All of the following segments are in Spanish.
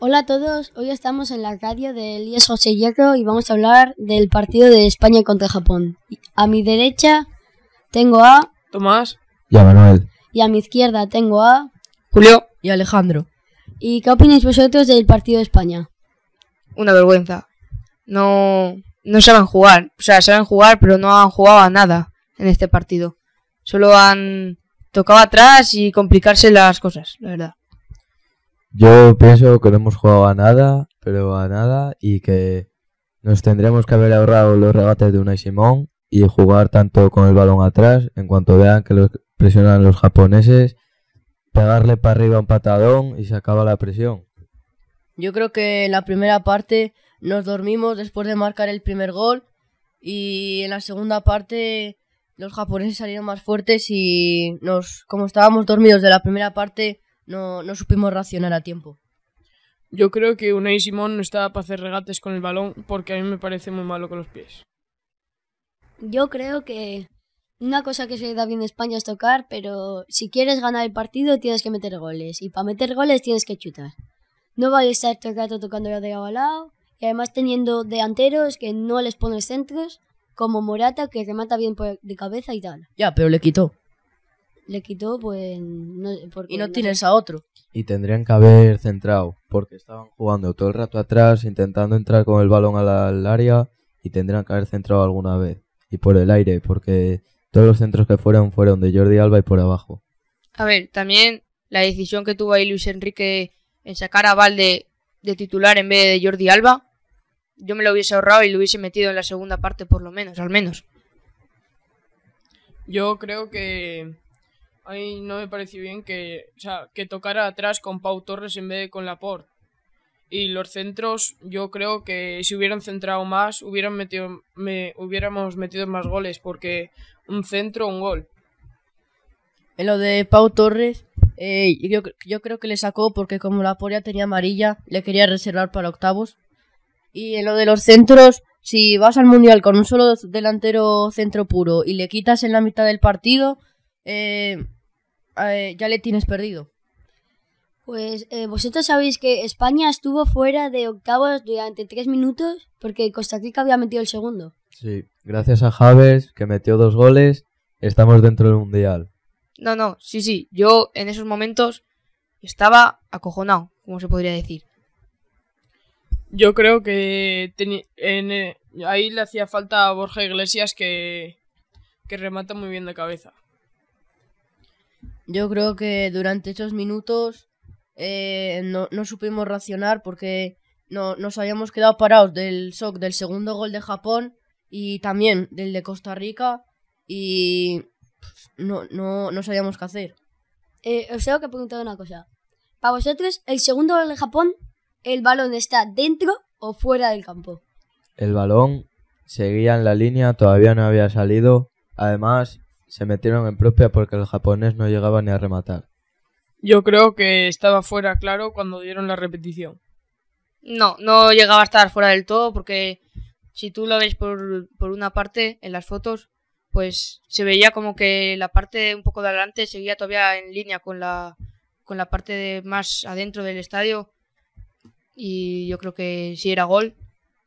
Hola a todos, hoy estamos en la radio de Elías José Hierro y vamos a hablar del partido de España contra Japón. A mi derecha tengo a Tomás. Y a Manuel. y a mi izquierda tengo a Julio. Y Alejandro. ¿Y qué opináis vosotros del partido de España? Una vergüenza. No, no saben jugar. O sea, saben jugar, pero no han jugado a nada en este partido. Solo han tocado atrás y complicarse las cosas, la verdad. Yo pienso que no hemos jugado a nada, pero a nada, y que nos tendremos que haber ahorrado los regates de Unai Simón y jugar tanto con el balón atrás, en cuanto vean que los presionan los japoneses, pegarle para arriba un patadón y se acaba la presión. Yo creo que en la primera parte nos dormimos después de marcar el primer gol y en la segunda parte los japoneses salieron más fuertes y nos, como estábamos dormidos de la primera parte, no, no supimos reaccionar a tiempo. Yo creo que Unai Simón no estaba para hacer regates con el balón porque a mí me parece muy malo con los pies. Yo creo que una cosa que se le da bien a España es tocar, pero si quieres ganar el partido tienes que meter goles y para meter goles tienes que chutar. No vale estar todo el rato tocando de lado a lado y además teniendo delanteros que no les pones centros, como Morata que remata bien por- de cabeza y tal. Ya, pero le quitó. Le quitó, pues. No, porque Y no tienes a otro. Y tendrían que haber centrado, porque estaban jugando todo el rato atrás, intentando entrar con el balón al área, y tendrían que haber centrado alguna vez. Y por el aire, porque todos los centros que fueron fueron de Jordi Alba y por abajo. A ver, también la decisión que tuvo ahí Luis Enrique en sacar a Valde de titular en vez de Jordi Alba, yo me lo hubiese ahorrado y lo hubiese metido en la segunda parte por lo menos, al menos. Yo creo que a mí no me pareció bien que, o sea, que tocara atrás con Pau Torres en vez de con Laporte. Y los centros, yo creo que si hubieran centrado más, hubieran metido, me, hubiéramos metido más goles, porque un centro, un gol. En lo de Pau Torres, eh, yo, yo creo que le sacó porque como la polla tenía amarilla, le quería reservar para octavos. Y en lo de los centros, si vas al Mundial con un solo delantero centro puro y le quitas en la mitad del partido, eh, eh, ya le tienes perdido. Pues eh, vosotros sabéis que España estuvo fuera de octavos durante tres minutos porque Costa Rica había metido el segundo. Sí, gracias a Javes, que metió dos goles, estamos dentro del Mundial. No, no, sí, sí, yo en esos momentos estaba acojonado, como se podría decir. Yo creo que en, eh, ahí le hacía falta a Borja Iglesias que, que remata muy bien de cabeza. Yo creo que durante esos minutos eh, no, no supimos racionar porque no, nos habíamos quedado parados del shock del segundo gol de Japón y también del de Costa Rica y no, no, no sabíamos qué hacer. Eh, os tengo que preguntar una cosa. Para vosotros, el segundo gol de Japón, ¿el balón está dentro o fuera del campo? El balón seguía en la línea, todavía no había salido. Además, se metieron en propia porque el japonés no llegaba ni a rematar. Yo creo que estaba fuera claro cuando dieron la repetición. No, no llegaba a estar fuera del todo porque si tú lo ves por, por una parte en las fotos, pues se veía como que la parte un poco de adelante seguía todavía en línea con la, con la parte de más adentro del estadio y yo creo que sí era gol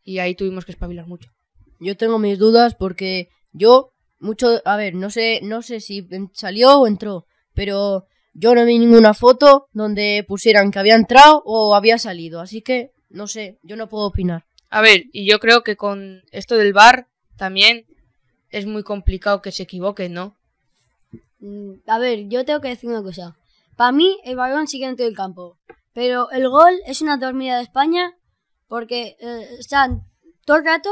y ahí tuvimos que espabilar mucho. Yo tengo mis dudas porque yo mucho, a ver, no sé, no sé si salió o entró, pero yo no vi ninguna foto donde pusieran que había entrado o había salido, así que no sé, yo no puedo opinar. A ver, y yo creo que con esto del bar también es muy complicado que se equivoquen, ¿no? Mm, A ver, yo tengo que decir una cosa. Para mí, el balón sigue dentro del campo. Pero el gol es una dormida de España porque eh, están todo el rato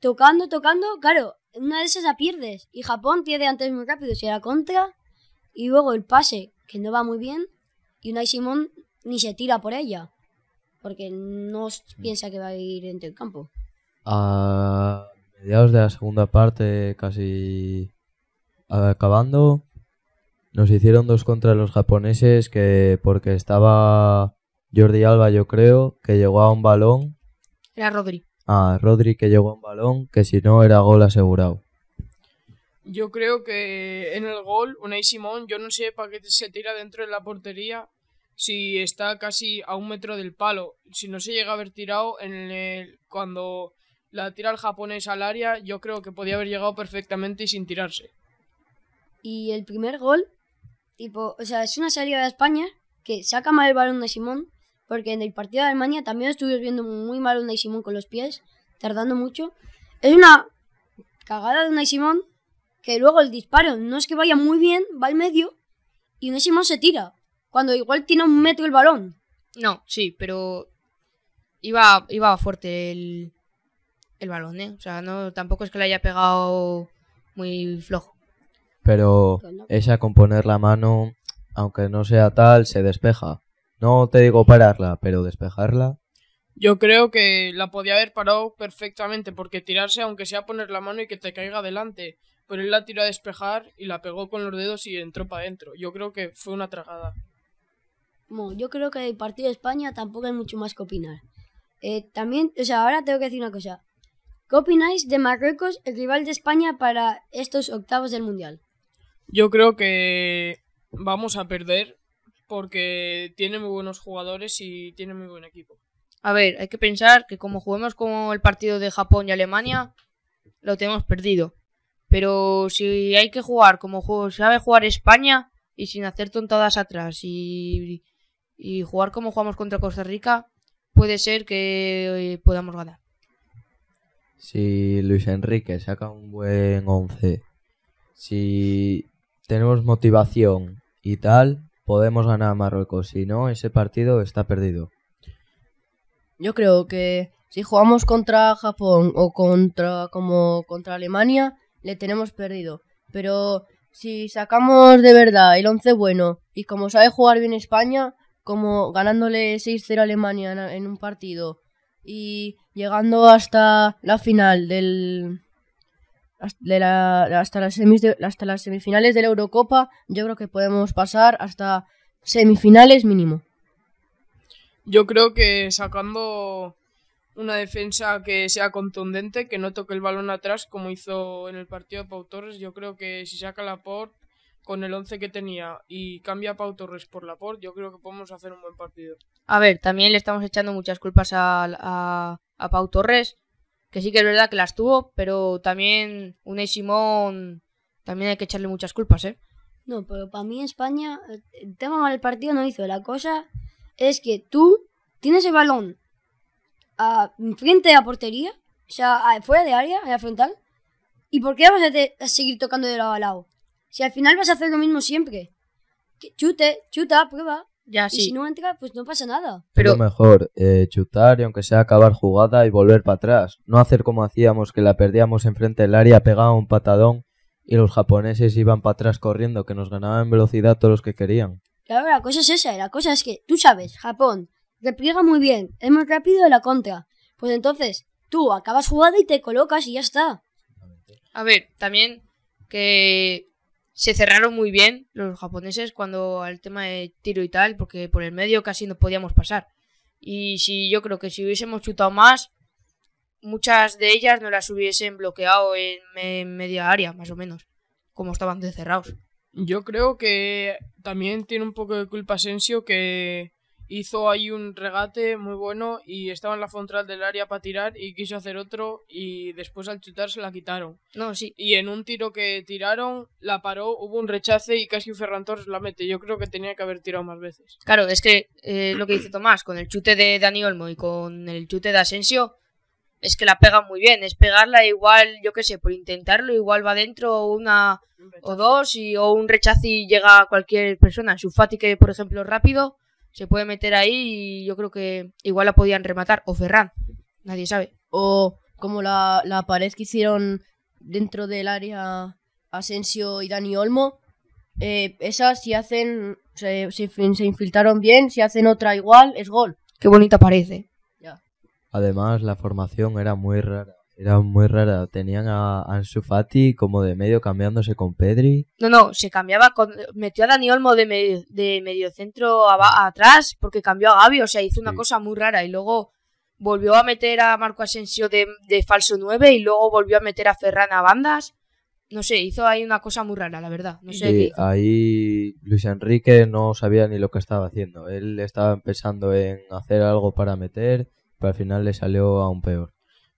tocando, tocando. Claro, una de esas la pierdes. Y Japón tiene antes muy rápido. Si la contra. Y luego el pase, que no va muy bien. Y Unai Simón ni se tira por ella. Porque no piensa que va a ir dentro del campo. A mediados de la segunda parte, casi acabando, nos hicieron dos contra los japoneses que porque estaba Jordi Alba, yo creo, que llegó a un balón, Era Rodri. A Rodri que llegó a un balón, que si no era gol asegurado. Yo creo que en el gol, Unai Simón, yo no sé para qué se tira dentro de la portería si está casi a un metro del palo. Si no se llega a haber tirado en el, cuando la tira el japonés al área, yo creo que podía haber llegado perfectamente y sin tirarse. Y el primer gol, tipo, o sea, es una salida de España que saca mal el balón de Simón, porque en el partido de Alemania también estuvimos viendo muy mal un Simón con los pies, tardando mucho. Es una cagada de Unai Simón que luego el disparo no es que vaya muy bien, va al medio y Unai Simón se tira, cuando igual tiene un metro el balón. No, sí, pero iba, iba fuerte el, el balón, ¿eh? O sea, no, tampoco es que le haya pegado muy flojo. Pero Bueno. esa con poner la mano, aunque no sea tal, se despeja. No te digo pararla, pero despejarla. Yo creo que la podía haber parado perfectamente, porque tirarse, aunque sea poner la mano y que te caiga adelante, pero él la tiró a despejar y la pegó con los dedos y entró para adentro. Yo creo que fue una tragada. Bueno, yo creo que del partido de España tampoco hay mucho más que opinar. Eh, también, o sea, ahora tengo que decir una cosa. ¿Qué opináis de Marruecos, el rival de España para estos octavos del Mundial? Yo creo que vamos a perder porque tiene muy buenos jugadores y tiene muy buen equipo. A ver, hay que pensar que como juguemos como el partido de Japón y Alemania, lo tenemos perdido. Pero si hay que jugar como juego, sabe jugar España y sin hacer tontadas atrás y, y jugar como jugamos contra Costa Rica, puede ser que eh, podamos ganar. Si Luis Enrique saca un buen 11, si tenemos motivación y tal, podemos ganar a Marruecos. Si no, ese partido está perdido. Yo creo que si jugamos contra Japón o contra como contra Alemania, le tenemos perdido. Pero si sacamos de verdad el 11 bueno y como sabe jugar bien España, como ganándole 6-0 a Alemania en, un partido y llegando hasta la final del de la- hasta las semis de- hasta las semifinales de la Eurocopa, yo creo que podemos pasar hasta semifinales mínimo. Yo creo que sacando una defensa que sea contundente, que no toque el balón atrás como hizo en el partido de Pau Torres, yo creo que si saca Laporte con el 11 que tenía y cambia a Pau Torres por Laporte, yo creo que podemos hacer un buen partido. A ver, también le estamos echando muchas culpas a, a, a Pau Torres, que sí que es verdad que las tuvo, pero también Unai Simón también hay que echarle muchas culpas, ¿eh? No, pero para mí España, eh, el tema mal el partido no hizo. La cosa es que tú tienes el balón a, frente la portería, o sea, a- fuera de área, a frontal. ¿Y por qué vas a, te- a seguir tocando de lado a lado? Si al final vas a hacer lo mismo siempre. Que chute, chuta, prueba. Ya Y si no entra, pues no pasa nada. pero Es lo mejor, eh, chutar y aunque sea acabar jugada y volver para atrás. No hacer como hacíamos, que la perdíamos enfrente del área, pegaba un patadón y los japoneses iban para atrás corriendo, que nos ganaban en velocidad todos los que querían. Claro, la cosa es esa. La cosa es que tú sabes, Japón repliega muy bien, es muy rápido de la contra. Pues entonces, tú acabas jugada y te colocas y ya está. A ver, también que se cerraron muy bien los japoneses cuando al tema de tiro y tal, porque por el medio casi no podíamos pasar. Y si yo creo que si hubiésemos chutado más, muchas de ellas no las hubiesen bloqueado en, me- media área, más o menos, como estaban de cerrados. Yo creo que también tiene un poco de culpa Asensio que hizo ahí un regate muy bueno y estaba en la frontal del área para tirar y quiso hacer otro y después al chutar se la quitaron. No, sí. Y en un tiro que tiraron, la paró, hubo un rechace y casi Ferran Torres la mete. Yo creo que tenía que haber tirado más veces. Claro, es que eh, lo que dice Tomás, con el chute de Dani Olmo y con el chute de Asensio, es que la pega muy bien. Es pegarla igual, yo qué sé, por intentarlo, igual va dentro una o dos y, o un rechazo y llega a cualquier persona. Sufati, que por ejemplo rápido, se puede meter ahí y yo creo que igual la podían rematar. O Ferran, nadie sabe. O como la, la pared que hicieron dentro del área Asensio y Dani Olmo. eh, esas si hacen, se, se, infiltraron bien, si hacen otra igual, es gol. Qué bonita parece. Además, la formación era muy rara. Era muy rara. Tenían a Ansu Fati como de medio cambiándose con Pedri. No, no, se cambiaba, con, metió a Dani Olmo de, medio, de mediocentro a- atrás porque cambió a Gaby, o sea, hizo una Sí. cosa muy rara y luego volvió a meter a Marco Asensio de, de falso 9 y luego volvió a meter a Ferran a bandas no sé, hizo ahí una cosa muy rara, la verdad. No sé qué Y hizo. ahí Luis Enrique no sabía ni lo que estaba haciendo. Él estaba pensando en hacer algo para meter, pero al final le salió aún peor.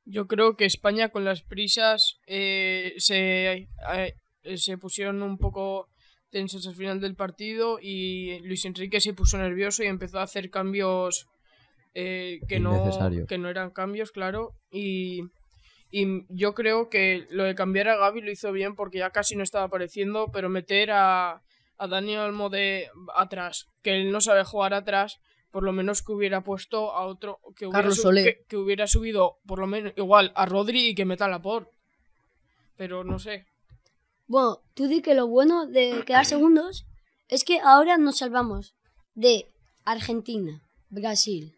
Yo creo que España con las prisas eh, se, eh, se pusieron un poco tensos al final del partido y Luis Enrique se puso nervioso y empezó a hacer cambios eh, que, no, que no eran cambios, claro. Y, y yo creo que lo de cambiar a Gaby lo hizo bien porque ya casi no estaba apareciendo, pero meter a, a Daniel Almo de atrás, que él no sabe jugar atrás, por lo menos que hubiera puesto a otro que hubiera, Carlos su- Soler. que, que hubiera subido por lo menos igual a Rodri y que meta a Laporte. Pero no sé. Bueno, tú di que lo bueno de quedar segundos es que ahora nos salvamos de Argentina, Brasil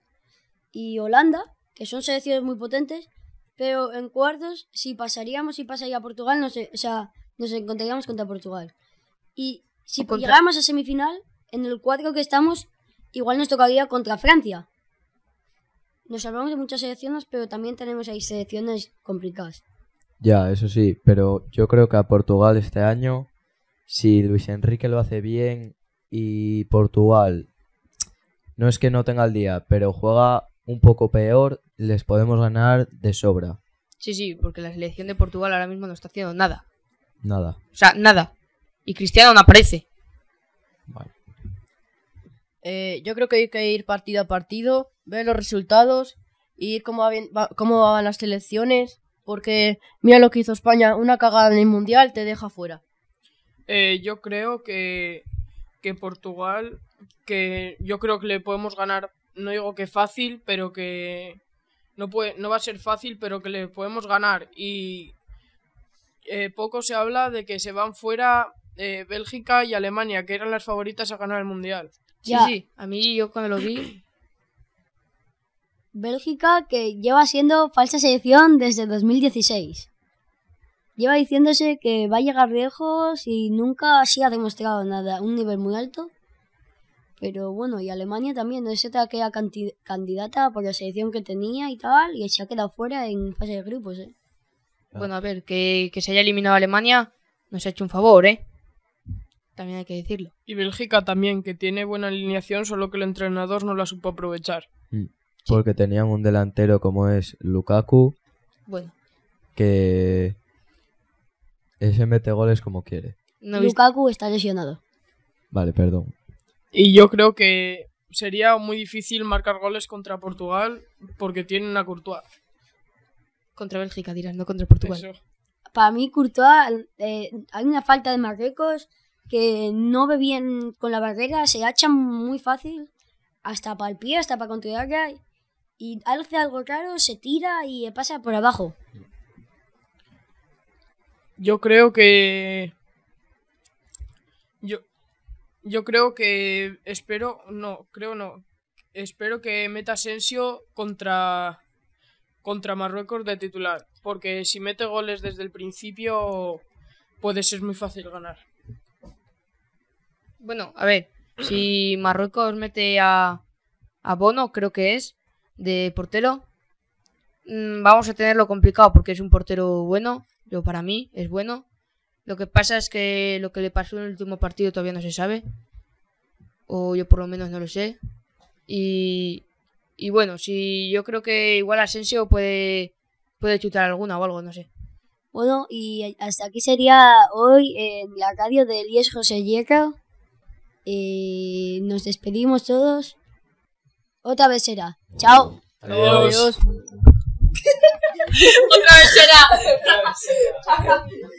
y Holanda, que son selecciones muy potentes, pero en cuartos, si pasaríamos y pasaría Portugal, no sé, o sea, nos encontraríamos contra Portugal. Y si llegáramos a semifinal, en el cuadro que estamos, igual nos tocaría contra Francia. Nos salvamos de muchas selecciones, pero también tenemos ahí selecciones complicadas. Ya, eso sí, pero yo creo que a Portugal este año, si Luis Enrique lo hace bien y Portugal no es que no tenga el día, pero juega un poco peor, les podemos ganar de sobra. Sí, sí, porque la selección de Portugal ahora mismo no está haciendo nada. Nada. O sea, nada. Y Cristiano no aparece. Vale. Eh, yo creo que hay que ir partido a partido, ver los resultados y cómo, va van las selecciones. Porque mira lo que hizo España, una cagada en el Mundial te deja fuera. Eh, yo creo que, que Portugal, que yo creo que le podemos ganar, no digo que fácil, pero que no, puede, no va a ser fácil, pero que le podemos ganar. Y eh, poco se habla de que se van fuera eh, Bélgica y Alemania, que eran las favoritas a ganar el Mundial. Sí, Ya. sí. A mí yo cuando lo vi, Bélgica que lleva siendo falsa selección desde 2016. Lleva diciéndose que va a llegar lejos y nunca así ha demostrado nada, un nivel muy alto. Pero bueno, y Alemania también, no es otra que era candidata por la selección que tenía y tal, y se ha quedado fuera en fase de grupos, ¿eh? bueno, a ver, que, que se haya eliminado a Alemania nos ha hecho un favor, ¿eh? También hay que decirlo. Y Bélgica también, que tiene buena alineación, solo que el entrenador no la supo aprovechar. Porque tenían un delantero como es Lukaku, Bueno, que ese mete goles como quiere. no Lukaku está lesionado. Vale, perdón. Y yo creo que sería muy difícil marcar goles contra Portugal porque tienen a Courtois. contra Bélgica, dirás, no contra Portugal. Eso. Para mí, Courtois, eh, hay una falta de Marruecos que no ve bien con la barrera, se hacha muy fácil, hasta para el pie, hasta para controlarla, y hace algo raro, se tira y pasa por abajo. Yo creo que. Yo. Yo creo que. Espero. No, creo no. Espero que meta Asensio contra. Contra Marruecos de titular. Porque si mete goles desde el principio. Puede ser muy fácil ganar. Bueno, a ver, si Marruecos mete a, a Bono, creo que es, de portero, mm, vamos a tenerlo complicado porque es un portero bueno, yo para mí es bueno. Lo que pasa es que lo que le pasó en el último partido todavía no se sabe, o yo por lo menos no lo sé. Y, y bueno, si yo creo que igual Asensio puede, puede chutar alguna o algo, no sé. Bueno, y hasta aquí sería hoy en la radio de Elías José Hierro. Eh, nos despedimos todos. Otra vez será. Chao. Adiós. Adiós. Otra vez será.